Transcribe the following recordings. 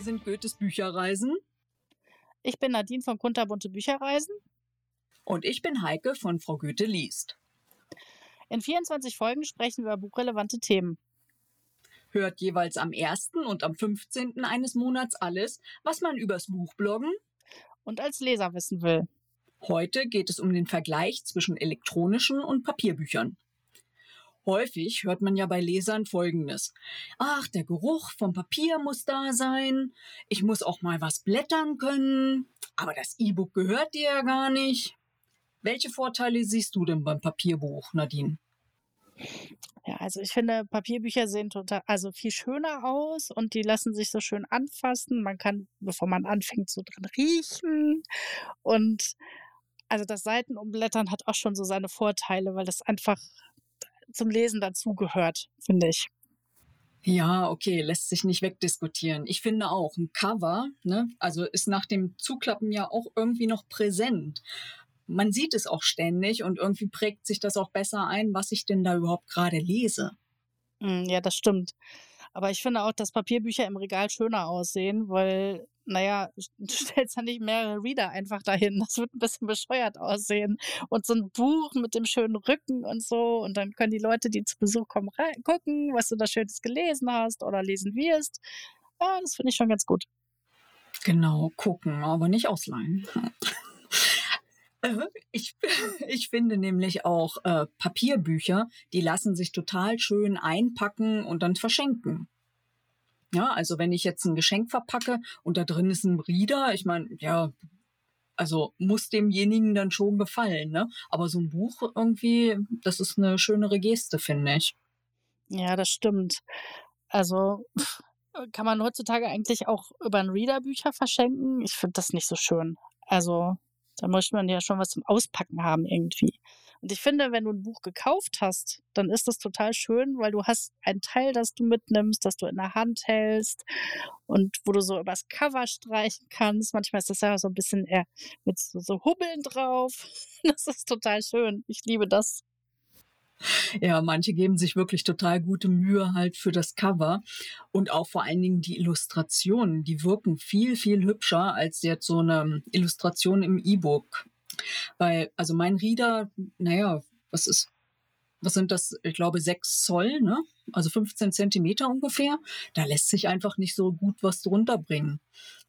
Wir sind Goethes Bücherreisen. Ich bin Nadine von Kunterbunte Bücherreisen. Und ich bin Heike von Frau Goethe liest. In 24 Folgen sprechen wir über buchrelevante Themen. Hört jeweils am 1. und am 15. eines Monats alles, was man übers Buchbloggen und als Leser wissen will. Heute geht es um den Vergleich zwischen elektronischen und Papierbüchern. Häufig hört man ja bei Lesern Folgendes. Ach, der Geruch vom Papier muss da sein. Ich muss auch mal was blättern können. Aber das E-Book gehört dir ja gar nicht. Welche Vorteile siehst du denn beim Papierbuch, Nadine? Ja, also ich finde, Papierbücher sehen total, also viel schöner aus und die lassen sich so schön anfassen. Man kann, bevor man anfängt, so drin riechen. Und also das Seitenumblättern hat auch schon so seine Vorteile, weil das einfach zum Lesen dazugehört, finde ich. Ja, okay, lässt sich nicht wegdiskutieren. Ich finde auch, ein Cover, ne, also ist nach dem Zuklappen ja auch irgendwie noch präsent. Man sieht es auch ständig und irgendwie prägt sich das auch besser ein, was ich denn da überhaupt gerade lese. Hm, ja, das stimmt. Aber ich finde auch, dass Papierbücher im Regal schöner aussehen, weil naja, du stellst ja nicht mehrere Reader einfach dahin. Das wird ein bisschen bescheuert aussehen. Und so ein Buch mit dem schönen Rücken und so. Und dann können die Leute, die zu Besuch kommen, gucken, was du da Schönes gelesen hast oder lesen wirst. Ja, das finde ich schon ganz gut. Genau, gucken, aber nicht ausleihen. Äh, ich, ich finde nämlich auch äh, Papierbücher, die lassen sich total schön einpacken und dann verschenken. Ja, also wenn ich jetzt ein Geschenk verpacke und da drin ist ein Rieder, ich meine, ja, also muss demjenigen dann schon gefallen, ne? Aber so ein Buch irgendwie, das ist eine schönere Geste, finde ich. Ja, das stimmt. Also kann man heutzutage eigentlich auch über einen Reader Bücher verschenken? Ich finde das nicht so schön. Also da möchte man ja schon was zum Auspacken haben irgendwie. Und ich finde, wenn du ein Buch gekauft hast, dann ist das total schön, weil du hast ein Teil, das du mitnimmst, das du in der Hand hältst und wo du so übers Cover streichen kannst. Manchmal ist das ja so ein bisschen eher mit so, so Hubbeln drauf. Das ist total schön. Ich liebe das. Ja, manche geben sich wirklich total gute Mühe halt für das Cover und auch vor allen Dingen die Illustrationen, die wirken viel, viel hübscher als jetzt so eine Illustration im E-Book. Weil, also mein Reader, naja, was ist, was sind das? Ich glaube, sechs Zoll, ne? Also 15 Zentimeter ungefähr. Da lässt sich einfach nicht so gut was drunter bringen.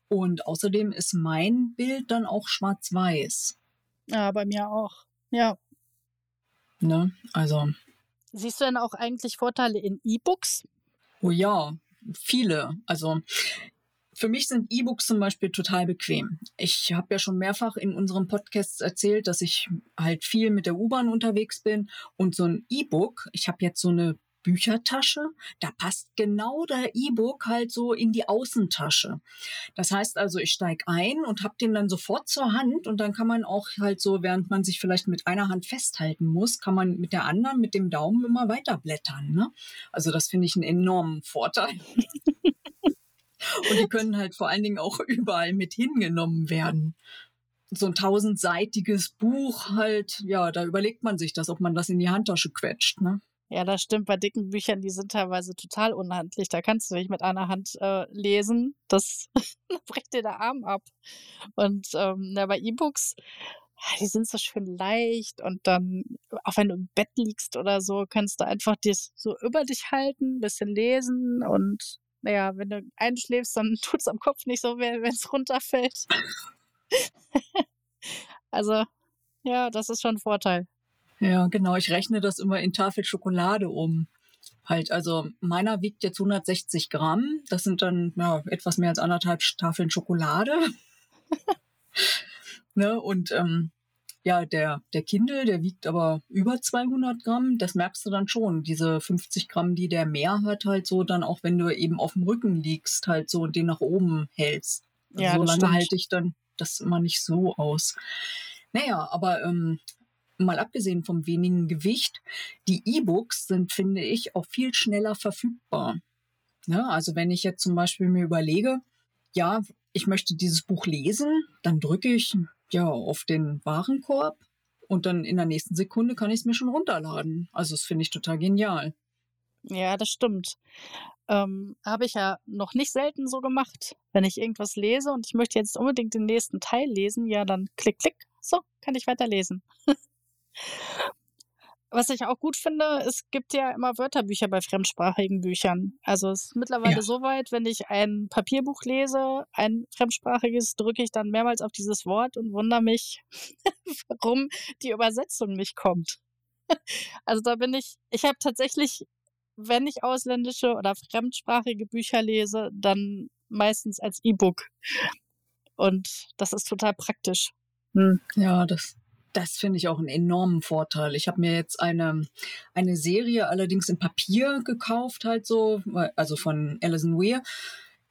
Und außerdem ist mein Bild dann auch schwarz-weiß. Ja, bei mir auch. Ja. Ne? Also. Siehst du denn auch eigentlich Vorteile in E-Books? Oh ja, viele. Also für mich sind E-Books zum Beispiel total bequem. Ich habe ja schon mehrfach in unserem Podcast erzählt, dass ich halt viel mit der U-Bahn unterwegs bin und so ein E-Book, ich habe jetzt so eine Büchertasche, da passt genau der E-Book halt so in die Außentasche. Das heißt also, ich steige ein und habe den dann sofort zur Hand und dann kann man auch halt so, während man sich vielleicht mit einer Hand festhalten muss, kann man mit der anderen, mit dem Daumen immer weiter blättern. Ne? Also das finde ich einen enormen Vorteil. Und die können halt vor allen Dingen auch überall mit hingenommen werden. So ein tausendseitiges Buch halt, ja, da überlegt man sich das, ob man das in die Handtasche quetscht, ne? Ja, das stimmt. Bei dicken Büchern, die sind teilweise total unhandlich. Da kannst du nicht mit einer Hand äh, lesen. Das bricht dir der Arm ab. Und ähm, ja, bei E-Books, die sind so schön leicht und dann, auch wenn du im Bett liegst oder so, kannst du einfach das so über dich halten, ein bisschen lesen und naja, wenn du einschläfst, dann tut es am Kopf nicht so weh, wenn es runterfällt. also, ja, das ist schon ein Vorteil. Ja, genau. Ich rechne das immer in Tafel Schokolade um. Halt, also meiner wiegt jetzt 160 Gramm. Das sind dann ja, etwas mehr als anderthalb Tafeln Schokolade. ne? Und ähm, ja, der, der Kindle, der wiegt aber über 200 Gramm. Das merkst du dann schon. Diese 50 Gramm, die der mehr hat, halt so dann auch, wenn du eben auf dem Rücken liegst, halt so und den nach oben hältst. Also ja, so lange halte ich dann das immer nicht so aus. Naja, aber ähm, mal abgesehen vom wenigen Gewicht, die E-Books sind, finde ich, auch viel schneller verfügbar. Ja, also wenn ich jetzt zum Beispiel mir überlege, ja, ich möchte dieses Buch lesen, dann drücke ich ja, auf den Warenkorb und dann in der nächsten Sekunde kann ich es mir schon runterladen. Also das finde ich total genial. Ja, das stimmt. Ähm, habe ich ja noch nicht selten so gemacht. Wenn ich irgendwas lese und ich möchte jetzt unbedingt den nächsten Teil lesen, ja, dann klick, klick, so, kann ich weiterlesen. Was ich auch gut finde, es gibt ja immer Wörterbücher bei fremdsprachigen Büchern. Also es ist mittlerweile Ja. so weit, wenn ich ein Papierbuch lese, ein fremdsprachiges, drücke ich dann mehrmals auf dieses Wort und wundere mich, warum die Übersetzung nicht kommt. Also da bin ich, ich habe tatsächlich, wenn ich ausländische oder fremdsprachige Bücher lese, dann meistens als E-Book. Und das ist total praktisch. Hm. Ja, das, das finde ich auch einen enormen Vorteil. Ich habe mir jetzt eine, eine Serie allerdings in Papier gekauft, halt so, also von Alison Weir,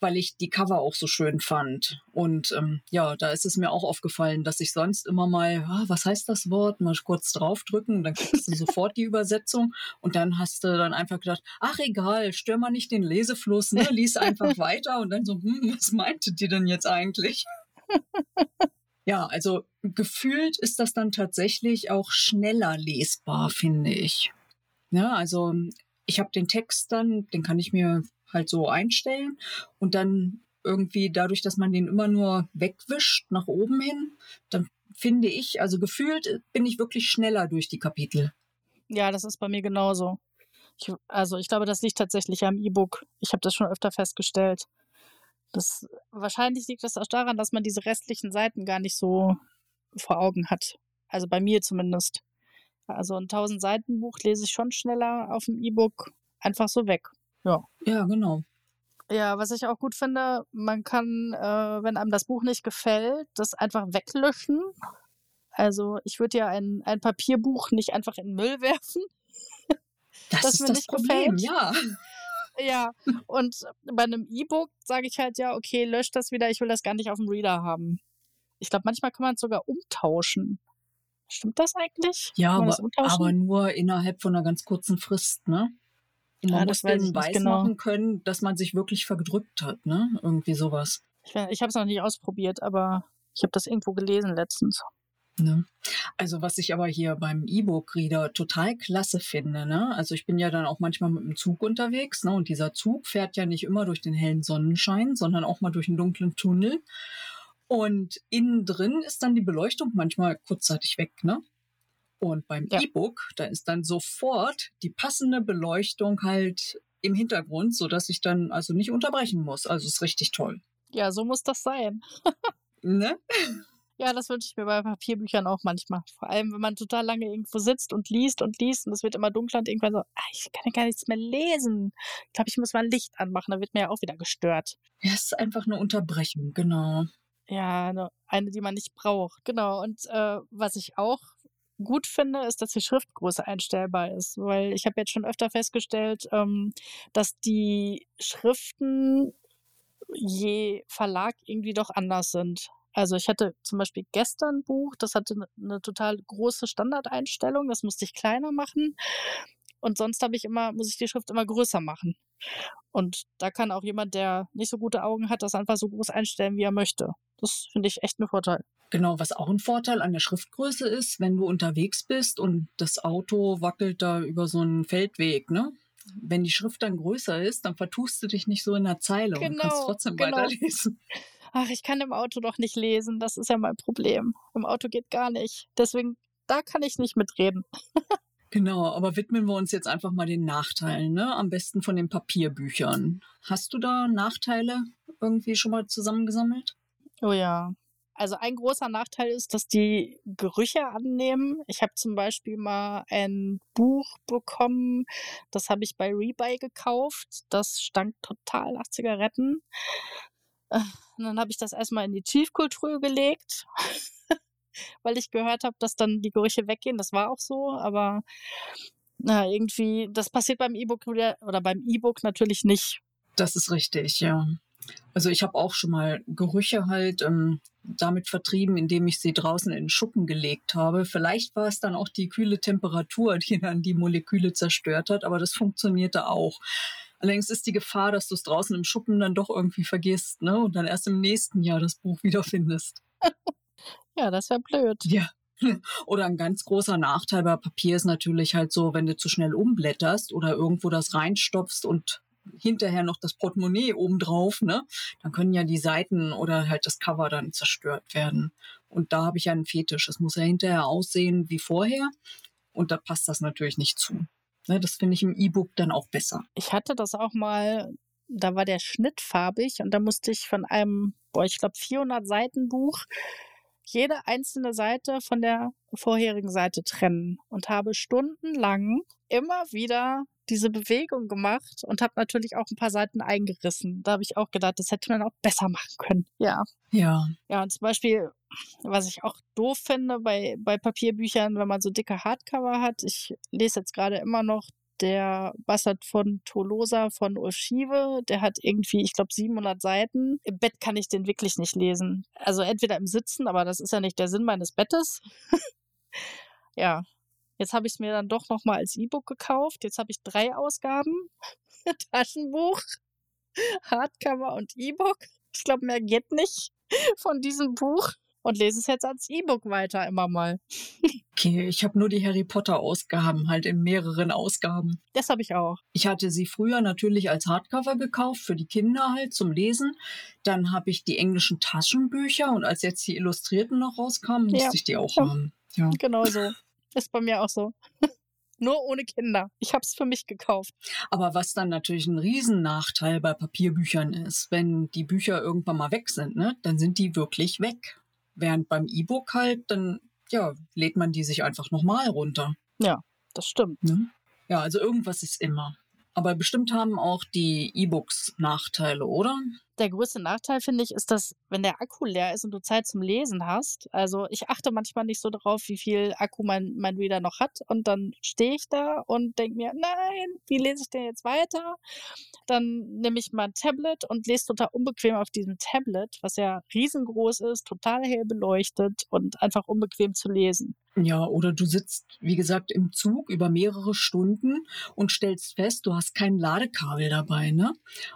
weil ich die Cover auch so schön fand. Und ähm, ja, da ist es mir auch aufgefallen, dass ich sonst immer mal, ah, was heißt das Wort, mal kurz draufdrücken dann kriegst du sofort die Übersetzung und dann hast du dann einfach gedacht, ach egal, stör mal nicht den Lesefluss, ne? lies einfach weiter und dann so, hm, was meinte die denn jetzt eigentlich? Ja, also gefühlt ist das dann tatsächlich auch schneller lesbar, finde ich. Ja, also ich habe den Text dann, den kann ich mir halt so einstellen und dann irgendwie dadurch, dass man den immer nur wegwischt nach oben hin, dann finde ich, also gefühlt bin ich wirklich schneller durch die Kapitel. Ja, das ist bei mir genauso. Ich, also ich glaube, das liegt tatsächlich am E-Book. Ich habe das schon öfter festgestellt. Das, wahrscheinlich liegt das auch daran, dass man diese restlichen Seiten gar nicht so vor Augen hat. Also bei mir zumindest. Also ein 1000 Seiten Buch lese ich schon schneller auf dem E-Book einfach so weg. Ja. Ja, genau. Ja, was ich auch gut finde, man kann, äh, wenn einem das Buch nicht gefällt, das einfach weglöschen. Also ich würde ja ein, ein Papierbuch nicht einfach in den Müll werfen. Das, Das ist mir das nicht Problem, gefällt. ja. Ja, und bei einem E-Book sage ich halt ja, okay, löscht das wieder, ich will das gar nicht auf dem Reader haben. Ich glaube, manchmal kann man es sogar umtauschen. Stimmt das eigentlich? Ja, aber, das aber nur innerhalb von einer ganz kurzen Frist, ne? Und man Ja, muss denen weiß genau. machen können, dass man sich wirklich verdrückt hat, ne? Irgendwie sowas. Ich, ich habe es noch nicht ausprobiert, aber ich habe das irgendwo gelesen letztens. Ne? Also was ich aber hier beim E-Book-Reader total klasse finde, ne? Also ich bin ja dann auch manchmal mit dem Zug unterwegs, ne? Und dieser Zug fährt ja nicht immer durch den hellen Sonnenschein, sondern auch mal durch einen dunklen Tunnel. Und innen drin ist dann die Beleuchtung manchmal kurzzeitig weg, ne? Und beim Ja. E-Book, da ist dann sofort die passende Beleuchtung halt im Hintergrund, so dass ich dann also nicht unterbrechen muss. Also ist richtig toll. Ja, so muss das sein. Ne? Ja, das wünsche ich mir bei Papierbüchern auch manchmal. Vor allem, wenn man total lange irgendwo sitzt und liest und liest und es wird immer dunkler und irgendwann so, ah, ich kann ja gar nichts mehr lesen. Ich glaube, ich muss mal ein Licht anmachen, dann wird mir ja auch wieder gestört. Ja, es ist einfach eine Unterbrechung, genau. Ja, eine, die man nicht braucht. Genau. Und äh, was ich auch gut finde, ist, dass die Schriftgröße einstellbar ist, weil ich habe jetzt schon öfter festgestellt, ähm, dass die Schriften je Verlag irgendwie doch anders sind. Also ich hatte zum Beispiel gestern ein Buch, das hatte eine, eine total große Standardeinstellung, das musste ich kleiner machen. Und sonst habe ich immer, muss ich die Schrift immer größer machen. Und da kann auch jemand, der nicht so gute Augen hat, das einfach so groß einstellen, wie er möchte. Das finde ich echt ein Vorteil. Genau, was auch ein Vorteil an der Schriftgröße ist, wenn du unterwegs bist und das Auto wackelt da über so einen Feldweg, ne? Wenn die Schrift dann größer ist, dann vertust du dich nicht so in der Zeile und kannst Genau, trotzdem genau. weiterlesen. Ach, ich kann im Auto doch nicht lesen. Das ist ja mein Problem. Im Auto geht gar nicht. Deswegen, da kann ich nicht mitreden. Genau, aber widmen wir uns jetzt einfach mal den Nachteilen, ne? Am besten von den Papierbüchern. Hast du da Nachteile irgendwie schon mal zusammengesammelt? Oh ja. Also ein großer Nachteil ist, dass die Gerüche annehmen. Ich habe zum Beispiel mal ein Buch bekommen, das habe ich bei Rebuy gekauft. Das stank total nach Zigaretten. Äh, Und dann habe ich das erstmal in die Tiefkultur gelegt, weil ich gehört habe, dass dann die Gerüche weggehen. Das war auch so, aber na, irgendwie, das passiert beim E-Book oder beim E-Book natürlich nicht. Das ist richtig, ja. Also ich habe auch schon mal Gerüche halt ähm, damit vertrieben, indem ich sie draußen in den Schuppen gelegt habe. Vielleicht war es dann auch die kühle Temperatur, die dann die Moleküle zerstört hat, aber das funktionierte auch. Allerdings ist die Gefahr, dass du es draußen im Schuppen dann doch irgendwie vergisst, ne? Und dann erst im nächsten Jahr das Buch wiederfindest. Ja, das wäre blöd. Ja, Oder ein ganz großer Nachteil bei Papier ist natürlich halt so, wenn du zu schnell umblätterst oder irgendwo das reinstopfst und hinterher noch das Portemonnaie obendrauf, ne? Dann können ja die Seiten oder halt das Cover dann zerstört werden. Und da habe ich ja einen Fetisch. Es muss ja hinterher aussehen wie vorher. Und da passt das natürlich nicht zu. Ne, das finde ich im E-Book dann auch besser. Ich hatte das auch mal, da war der Schnitt farbig und da musste ich von einem, boah, ich glaube 400 Seiten Buch jede einzelne Seite von der vorherigen Seite trennen und habe stundenlang immer wieder diese Bewegung gemacht und habe natürlich auch ein paar Seiten eingerissen. Da habe ich auch gedacht, das hätte man auch besser machen können. Ja. Ja. Ja, und zum Beispiel, was ich auch doof finde bei, bei Papierbüchern, wenn man so dicke Hardcover hat. Ich lese jetzt gerade immer noch der Bastard von Tolosa von Ulf der hat irgendwie, ich glaube, 700 Seiten. Im Bett kann ich den wirklich nicht lesen. Also entweder im Sitzen, aber das ist ja nicht der Sinn meines Bettes. ja, Jetzt habe ich es mir dann doch nochmal als E-Book gekauft. Jetzt habe ich drei Ausgaben. Taschenbuch, Hardcover und E-Book. Ich glaube, mehr geht nicht von diesem Buch. Und lese es jetzt als E-Book weiter immer mal. okay, ich habe nur die Harry Potter-Ausgaben, halt in mehreren Ausgaben. Das habe ich auch. Ich hatte sie früher natürlich als Hardcover gekauft, für die Kinder halt zum Lesen. Dann habe ich die englischen Taschenbücher und als jetzt die Illustrierten noch rauskamen, musste ja. ich die auch ja. haben. Ja. Genau so. Ist bei mir auch so. Nur ohne Kinder. Ich habe es für mich gekauft. Aber was dann natürlich ein Riesennachteil bei Papierbüchern ist, wenn die Bücher irgendwann mal weg sind, ne, dann sind die wirklich weg. Während beim E-Book halt, dann ja, lädt man die sich einfach nochmal runter. Ja, das stimmt. Ne? Ja, also irgendwas ist immer. Aber bestimmt haben auch die E-Books Nachteile, oder? Der größte Nachteil, finde ich, ist, dass, wenn der Akku leer ist und du Zeit zum Lesen hast, also ich achte manchmal nicht so darauf, wie viel Akku mein, mein Reader noch hat. Und dann stehe ich da und denke mir, nein, wie lese ich denn jetzt weiter? Dann nehme ich mal ein Tablet und lese total unbequem auf diesem Tablet, was ja riesengroß ist, total hell beleuchtet und einfach unbequem zu lesen. Ja, oder du sitzt, wie gesagt, im Zug über mehrere Stunden und stellst fest, du hast kein Ladekabel dabei, ne?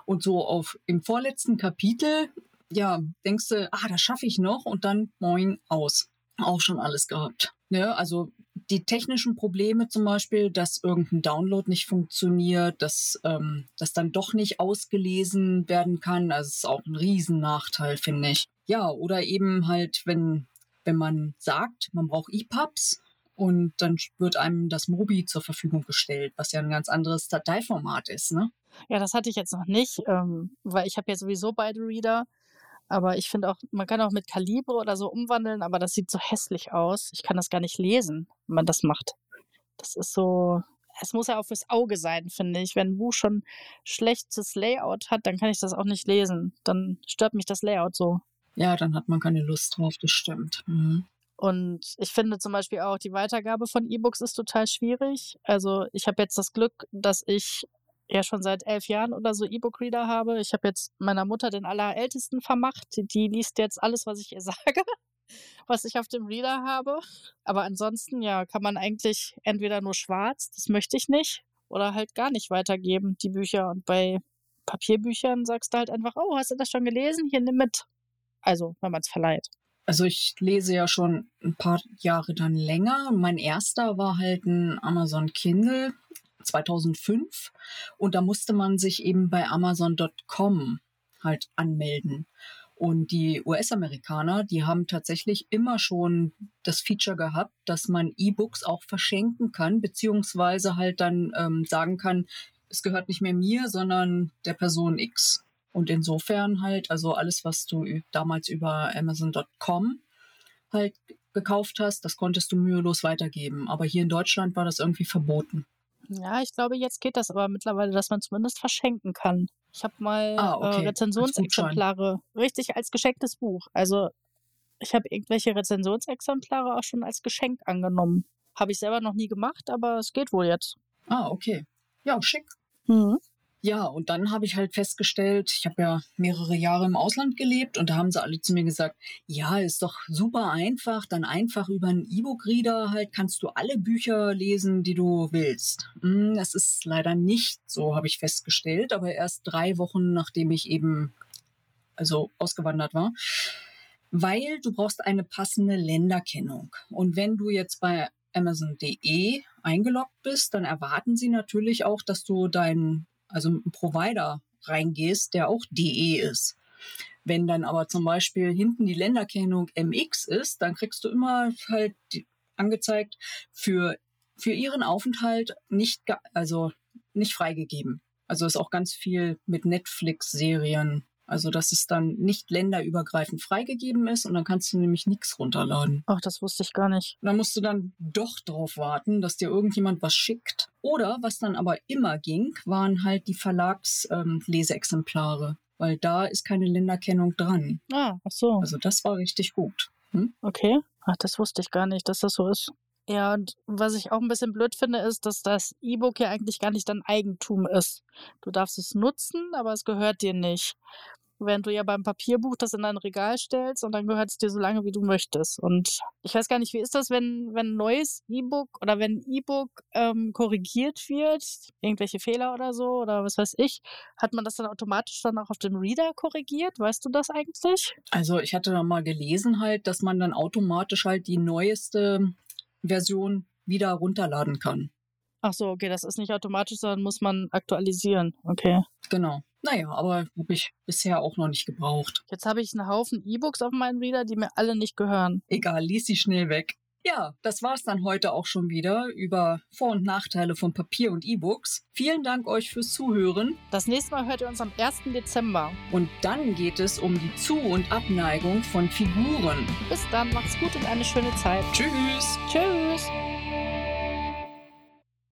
Und so auf im vorletzten Kapitel, ja, denkst du, ah, das schaffe ich noch und dann moin aus. Auch schon alles gehabt. Ne? Also die technischen Probleme zum Beispiel, dass irgendein Download nicht funktioniert, dass ähm, das dann doch nicht ausgelesen werden kann, also ist auch ein Riesennachteil, finde ich. Ja, oder eben halt, wenn wenn man sagt, man braucht EPUBs und dann wird einem das Mobi zur Verfügung gestellt, was ja ein ganz anderes Dateiformat ist, ne? Ja, das hatte ich jetzt noch nicht, ähm, weil ich habe ja sowieso beide Reader. Aber ich finde auch, man kann auch mit Kalibre oder so umwandeln, aber das sieht so hässlich aus. Ich kann das gar nicht lesen, wenn man das macht. Das ist so, es muss ja auch fürs Auge sein, finde ich. Wenn ein Buch schon schlechtes Layout hat, dann kann ich das auch nicht lesen. Dann stört mich das Layout so. Ja, dann hat man keine Lust drauf, das stimmt. Mhm. Und ich finde zum Beispiel auch, die Weitergabe von E-Books ist total schwierig. Also ich habe jetzt das Glück, dass ich ja schon seit elf Jahren oder so E-Book-Reader habe. Ich habe jetzt meiner Mutter den Allerältesten vermacht. Die, liest jetzt alles, was ich ihr sage, was ich auf dem Reader habe. Aber ansonsten, ja, kann man eigentlich entweder nur schwarz, das möchte ich nicht, oder halt gar nicht weitergeben, die Bücher. Und bei Papierbüchern sagst du halt einfach, oh, hast du das schon gelesen? Hier, nimm mit. Also, wenn man es verleiht. Also ich lese ja schon ein paar Jahre dann länger. Mein erster war halt ein Amazon Kindle 2005 und da musste man sich eben bei Amazon.com halt anmelden. Und die US-Amerikaner, die haben tatsächlich immer schon das Feature gehabt, dass man E-Books auch verschenken kann, beziehungsweise halt dann ähm, sagen kann, es gehört nicht mehr mir, sondern der Person X. Und insofern halt, also alles, was du damals über Amazon.com halt gekauft hast, das konntest du mühelos weitergeben. Aber hier in Deutschland war das irgendwie verboten. Ja, ich glaube, jetzt geht das aber mittlerweile, dass man zumindest verschenken kann. Ich habe mal ah, okay. äh, Rezensionsexemplare, richtig als geschenktes Buch. Also ich habe irgendwelche Rezensionsexemplare auch schon als Geschenk angenommen. Habe ich selber noch nie gemacht, aber es geht wohl jetzt. Ah, okay. Ja, schick. Mhm. Ja, und dann habe ich halt festgestellt, ich habe ja mehrere Jahre im Ausland gelebt und da haben sie alle zu mir gesagt, ja, ist doch super einfach, dann einfach über einen E-Book-Reader halt kannst du alle Bücher lesen, die du willst. Hm, das ist leider nicht so, habe ich festgestellt, aber erst drei Wochen nachdem ich eben also ausgewandert war. weil du brauchst eine passende Länderkennung. Und wenn du jetzt bei Amazon.de eingeloggt bist, dann erwarten sie natürlich auch, dass du deinen, also einen Provider reingehst, der auch DE ist. Wenn dann aber zum Beispiel hinten die Länderkennung MX ist, dann kriegst du immer halt angezeigt für, für ihren Aufenthalt nicht, also nicht freigegeben. Also ist auch ganz viel mit Netflix-Serien also, dass es dann nicht länderübergreifend freigegeben ist und dann kannst du nämlich nichts runterladen. Ach, das wusste ich gar nicht. Da musst du dann doch drauf warten, dass dir irgendjemand was schickt. Oder was dann aber immer ging, waren halt die Verlagsleseexemplare, ähm, weil da ist keine Länderkennung dran. Ah, ach so. Also das war richtig gut. Hm? Okay. Ach, das wusste ich gar nicht, dass das so ist. Ja, und was ich auch ein bisschen blöd finde, ist, dass das E-Book ja eigentlich gar nicht dein Eigentum ist. Du darfst es nutzen, aber es gehört dir nicht. Während du ja beim Papierbuch das in dein Regal stellst und dann gehört es dir so lange, wie du möchtest. Und ich weiß gar nicht, wie ist das, wenn, wenn ein neues E-Book oder wenn ein E-Book ähm, korrigiert wird, irgendwelche Fehler oder so oder was weiß ich, hat man das dann automatisch dann auch auf dem Reader korrigiert? Weißt du das eigentlich? Also ich hatte da mal gelesen halt, dass man dann automatisch halt die neueste Version wieder runterladen kann. Ach so, okay, das ist nicht automatisch, sondern muss man aktualisieren. Okay. Genau. Naja, aber habe ich bisher auch noch nicht gebraucht. Jetzt habe ich einen Haufen E-Books auf meinem Reader, die mir alle nicht gehören. Egal, lies sie schnell weg. Ja, das war's dann heute auch schon wieder über Vor- und Nachteile von Papier und E-Books. Vielen Dank euch fürs Zuhören. Das nächste Mal hört ihr uns am 1. Dezember. Und dann geht es um die Zu- und Abneigung von Figuren. Bis dann, macht's gut und eine schöne Zeit. Tschüss. Tschüss.